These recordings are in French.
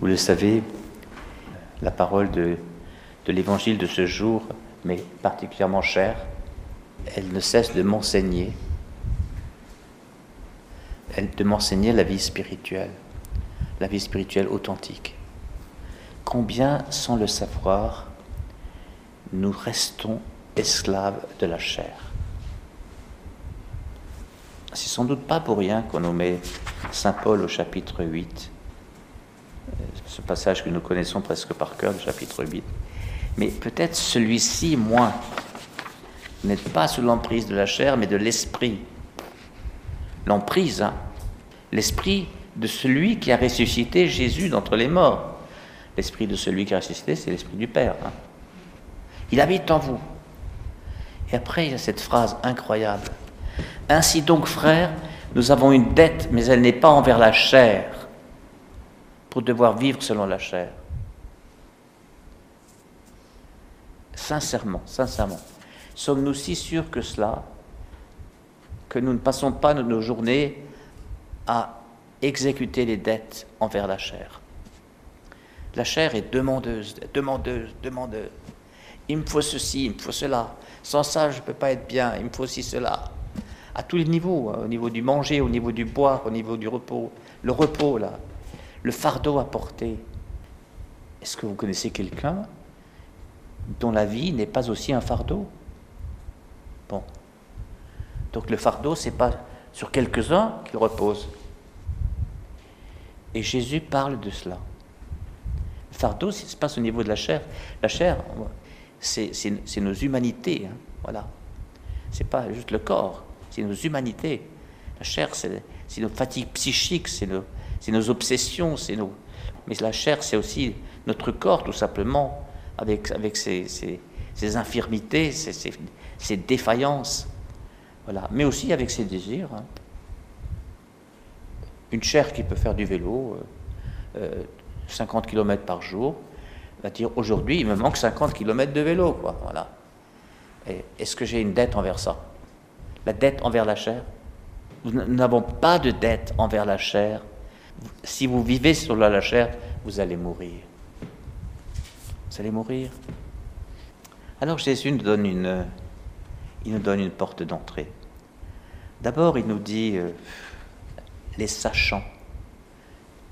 Vous le savez, la parole de, de l'évangile de ce jour m'est particulièrement chère. Elle ne cesse de m'enseigner, elle de m'enseigner la vie spirituelle, la vie spirituelle authentique. Combien, sans le savoir, nous restons esclaves de la chair. C'est sans doute pas pour rien qu'on met Saint Paul au chapitre 8, ce passage que nous connaissons presque par cœur, le chapitre 8. Mais peut-être celui-ci. Vous n'êtes pas sous l'emprise de la chair, mais de l'esprit. L'emprise, hein. l'esprit de celui qui a ressuscité Jésus d'entre les morts. L'esprit de celui qui a ressuscité, c'est l'esprit du Père. Hein. Il habite en vous. Et après, il y a cette phrase incroyable. Ainsi donc, frères, nous avons une dette, mais elle n'est pas envers la chair, devoir vivre selon la chair. Sincèrement, sincèrement, sommes-nous si sûrs que cela, que nous ne passons pas nos journées à exécuter les dettes envers la chair? La chair est demandeuse, demandeuse, demandeuse. Il me faut ceci, il me faut cela. Sans ça, je ne peux pas être bien. Il me faut aussi cela. À tous les niveaux, hein, au niveau du manger, au niveau du boire, au niveau du repos. Le repos, là. Le fardeau à porter. Est-ce que vous connaissez quelqu'un dont la vie n'est pas aussi un fardeau? Bon. Donc le fardeau, c'est pas sur quelques-uns qu'il repose. Et Jésus parle de cela. Le fardeau, ça se passe au niveau de la chair. La chair, c'est nos humanités. Hein, voilà. C'est pas juste le corps, c'est nos humanités. La chair, c'est nos fatigues psychiques, c'est nos, nos, obsessions, c'est nos. Mais la chair, c'est aussi notre corps, tout simplement, avec, ses, infirmités, ses, défaillances. Mais aussi avec ses désirs. Hein. Une chair qui peut faire du vélo, euh, 50 euh, km par jour, va dire aujourd'hui, il me manque 50 km de vélo. Quoi, voilà. Est-ce que j'ai une dette envers ça? La dette envers la chair? Nous n'avons pas de dette envers la chair. Si vous vivez sur la chair, vous allez mourir. Vous allez mourir. Alors Jésus nous donne une, il nous donne une porte d'entrée. D'abord, il nous dit euh, les sachants,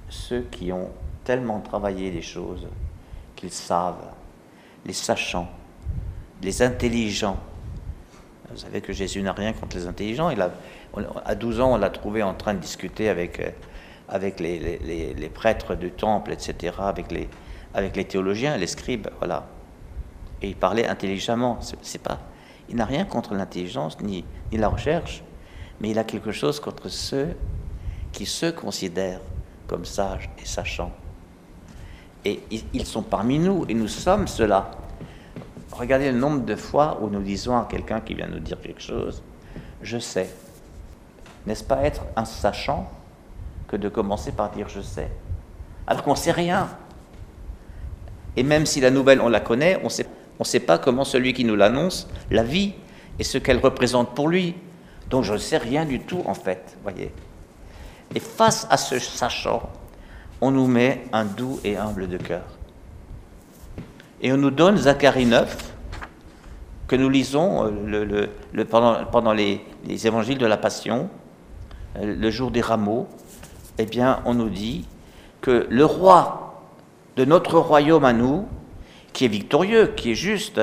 ceux qui ont tellement travaillé les choses, qu'ils savent, les sachants, les intelligents. Vous savez que Jésus n'a rien contre les intelligents. Il a, à 12 ans, on l'a trouvé en train de discuter avec, euh, avec les, les, prêtres du temple, etc., avec les, avec les théologiens, les scribes, voilà. Et il parlait intelligemment. C'est pas, il n'a rien contre l'intelligence ni, ni la recherche, mais il a quelque chose contre ceux qui se considèrent comme sages et sachants. Et ils sont parmi nous, et nous sommes cela. Regardez le nombre de fois où nous disons à quelqu'un qui vient nous dire quelque chose, je sais. N'est-ce pas être un sachant? Que de commencer par dire je sais Alors qu'on ne sait rien. Et même si la nouvelle, on la connaît, on ne sait pas comment celui qui nous l'annonce la vit et ce qu'elle représente pour lui. Donc je ne sais rien du tout en fait, voyez. Et face à ce sachant, on nous met un doux et humble de cœur. Et on nous donne Zacharie 9, que nous lisons euh, le, pendant, les, évangiles de la Passion, euh, le jour des rameaux. Eh bien, on nous dit que le roi de notre royaume à nous, qui est victorieux, qui est juste,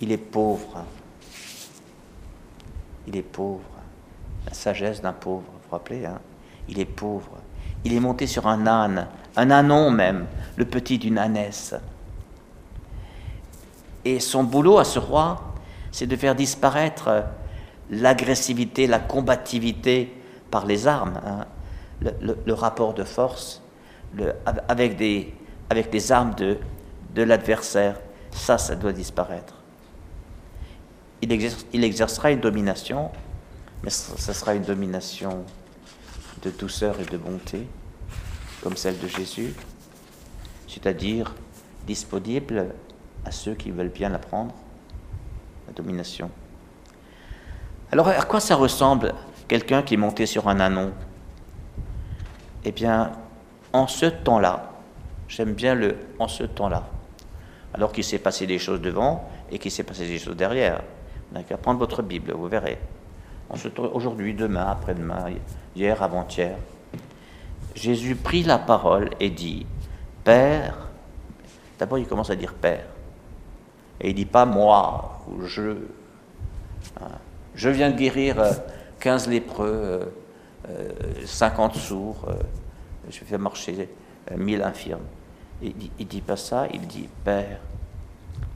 il est pauvre. Il est pauvre. La sagesse d'un pauvre, vous vous rappelez, hein? Il est pauvre. Il est monté sur un âne, un ânon même, le petit d'une ânesse. Et son boulot à ce roi, c'est de faire disparaître l'agressivité, la combativité par les armes, hein. Le, rapport de force avec, des, avec des armes de, de l'adversaire. Ça, ça doit disparaître. Il, il, exercera une domination, mais ce sera une domination de douceur et de bonté, comme celle de Jésus, c'est-à-dire disponible à ceux qui veulent bien l'apprendre, la domination. Alors à quoi ça ressemble quelqu'un qui est monté sur un anon? Eh bien, en ce temps-là, J'aime bien le en ce temps-là. Alors qu'il s'est passé des choses devant et qu'il s'est passé des choses derrière. Vous n'avez qu'à prendre votre Bible, vous verrez. Aujourd'hui, demain, après-demain, hier, avant-hier. Jésus prit la parole et dit Père, d'abord il commence à dire Père. Et il dit pas moi ou je. Hein. Je viens de guérir 15 euh, lépreux, 50 euh, euh, sourds, je fais marcher 1000 infirmes. Il dit, dit pas ça, il dit Père,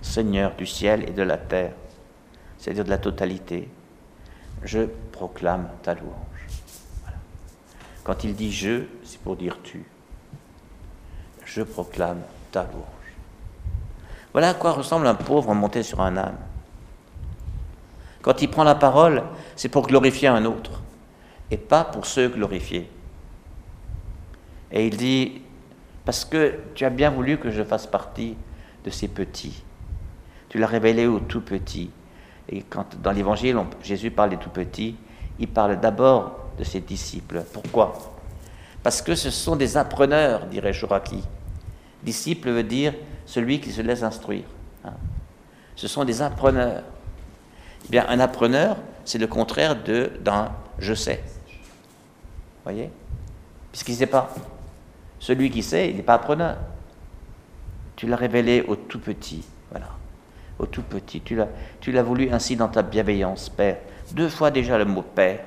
Seigneur du ciel et de la terre, c'est-à-dire de la totalité, je proclame ta louange. Quand il dit je, c'est pour dire tu. Je proclame ta louange. Voilà à quoi ressemble un pauvre monté sur un âne. Quand il prend la parole, c'est pour glorifier un autre et pas pour se glorifier. Et il dit, parce que tu as bien voulu que je fasse partie de ces petits. Tu l'as révélé aux tout petits. Et quand dans l'évangile, Jésus parle des tout petits, il parle d'abord de ses disciples. Pourquoi? Parce que ce sont des appreneurs, dirait Chouraki. Disciple veut dire celui qui se laisse instruire. Hein. Ce sont des appreneurs. Eh bien, un appreneur, c'est le contraire d'un je sais. Voyez Puisqu'il ne sait pas. Celui qui sait, il n'est pas appreneur. Tu l'as révélé au tout petit. Voilà. Au tout petit. Tu l'as, tu l'as voulu ainsi dans ta bienveillance, Père. Deux fois déjà le mot Père.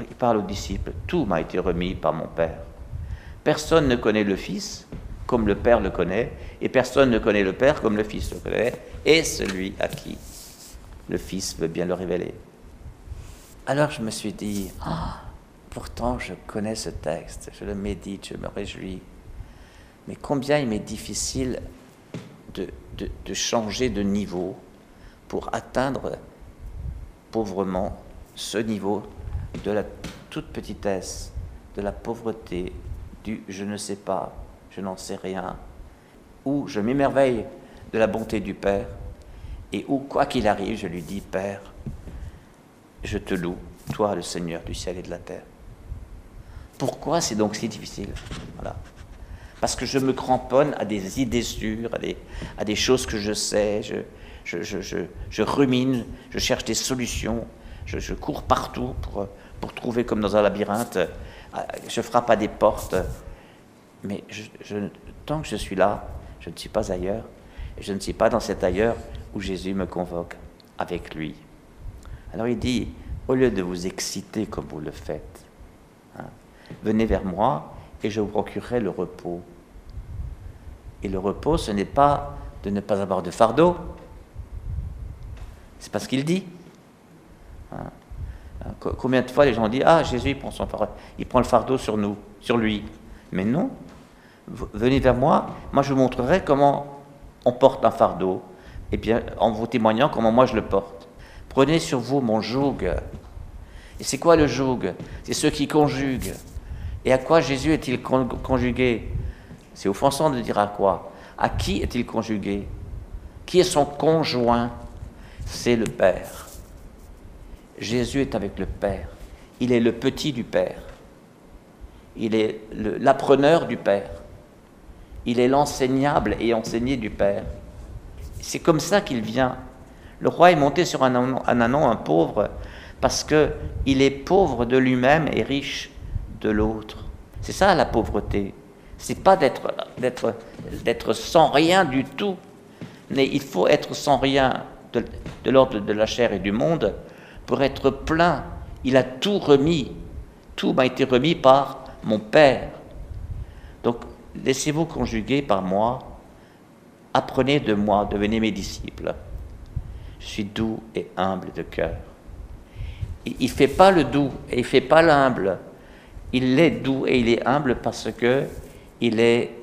il parle aux disciples. Tout m'a été remis par mon Père. Personne ne connaît le Fils comme le Père le connaît, et personne ne connaît le Père comme le Fils le connaît, et celui à qui le Fils veut bien le révéler. Alors je me suis dit, ah, pourtant je connais ce texte, je le médite, je me réjouis, mais combien il m'est difficile de, changer de niveau pour atteindre pauvrement ce niveau de la toute petitesse, de la pauvreté, du je ne sais pas, je n'en sais rien, ou je m'émerveille de la bonté du Père, et où, quoi qu'il arrive, je lui dis, Père, je te loue, toi le Seigneur du ciel et de la terre. Pourquoi c'est donc si difficile Voilà. Parce que je me cramponne à des idées sûres, à des, à des choses que je sais, je, je, je, je, rumine, je cherche des solutions, je, cours partout pour, pour trouver comme dans un labyrinthe, je frappe à des portes, mais tant que je suis là, je ne suis pas ailleurs, et je ne suis pas dans cet ailleurs où Jésus me convoque avec lui. Alors il dit, au lieu de vous exciter comme vous le faites, venez vers moi et je vous procurerai le repos. Et le repos, ce n'est pas de ne pas avoir de fardeau, c'est pas ce qu'il dit. Hein. Combien de fois les gens disent Ah, Jésus prend, son fardeau, il prend le fardeau sur nous, sur lui. Mais non, venez vers moi, moi je vous montrerai comment on porte un fardeau, et bien en vous témoignant comment moi je le porte. Prenez sur vous mon joug. Et c'est quoi le joug? C'est ceux qui conjuguent. Et à quoi Jésus est-il conjugué? C'est offensant de dire à quoi. À qui est-il conjugué? Qui est son conjoint? C'est le Père. Jésus est avec le Père. Il est le petit du Père. Il est l'appreneur du Père. Il est l'enseignable et enseigné du Père. C'est comme ça qu'il vient. Le roi est monté sur un anon, un pauvre, parce qu'il est pauvre de lui-même et riche de l'autre. C'est ça la pauvreté. C'est pas d'être, d'être, d'être sans rien du tout, mais il faut être sans rien de, de l'ordre de la chair et du monde pour être plein. Il a tout remis. Tout m'a été remis par mon Père. Donc laissez-vous conjuguer par moi, apprenez de moi, devenez mes disciples. Je suis doux et humble de cœur. Il ne fait pas le doux et il ne fait pas l'humble. Il est doux et il est humble parce que il est,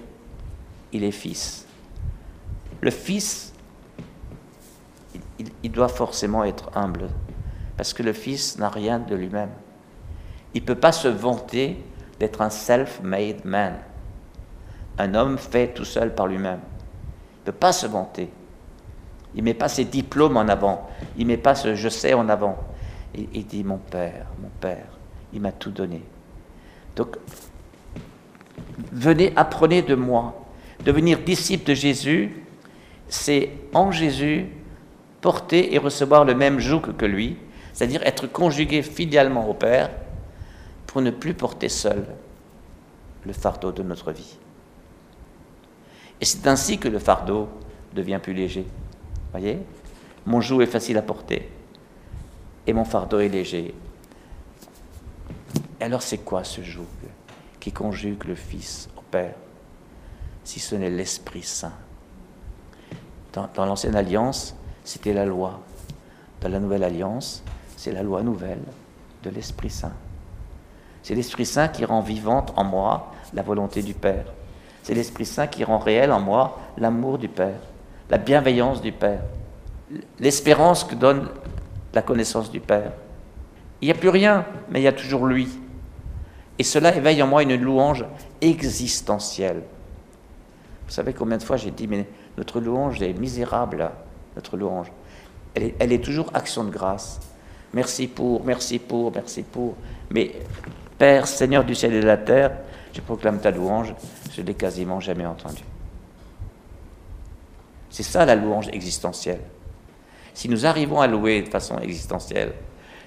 il est fils. Le fils, il, doit forcément être humble parce que le fils n'a rien de lui-même. Il ne peut pas se vanter d'être un self-made man un homme fait tout seul par lui-même. Il ne peut pas se vanter. Il ne met pas ses diplômes en avant. Il ne met pas ce je sais en avant. Il dit Mon Père, mon Père, il m'a tout donné. Donc, venez, apprenez de moi. Devenir disciple de Jésus, c'est en Jésus porter et recevoir le même joug que lui, c'est-à-dire être conjugué fidèlement au Père pour ne plus porter seul le fardeau de notre vie. Et c'est ainsi que le fardeau devient plus léger. Voyez? Mon joug est facile à porter et mon fardeau est léger. Alors c'est quoi ce joug qui conjugue le Fils au Père si ce n'est l'Esprit Saint? Dans, dans l'Ancienne Alliance, c'était la loi. Dans la Nouvelle Alliance, c'est la loi nouvelle de l'Esprit Saint. C'est l'Esprit Saint qui rend vivante en moi la volonté du Père. C'est l'Esprit Saint qui rend réel en moi l'amour du Père, la bienveillance du Père, l'espérance que donne la connaissance du Père. Il n'y a plus rien, mais il y a toujours lui. Et cela éveille en moi une louange existentielle. Vous savez combien de fois j'ai dit, mais notre louange est misérable, notre louange. Elle est, elle est toujours action de grâce. Merci pour, merci pour, merci pour. Mais Père, Seigneur du ciel et de la terre, je proclame ta louange, je l'ai quasiment jamais entendue. C'est ça la louange existentielle. Si nous arrivons à louer de façon existentielle,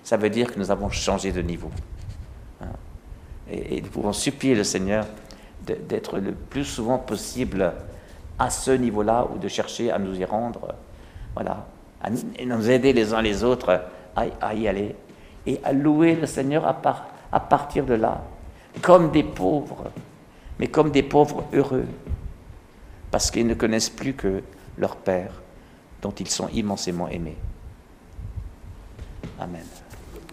ça veut dire que nous avons changé de niveau. Et, nous pouvons supplier le Seigneur d'être le plus souvent possible à ce niveau-là ou de chercher à nous y rendre, voilà, à nous aider les uns les autres à, y aller et à louer le Seigneur à partir de là, comme des pauvres, mais comme des pauvres heureux, parce qu'ils ne connaissent plus que leur Père, dont ils sont immensément aimés. Amen.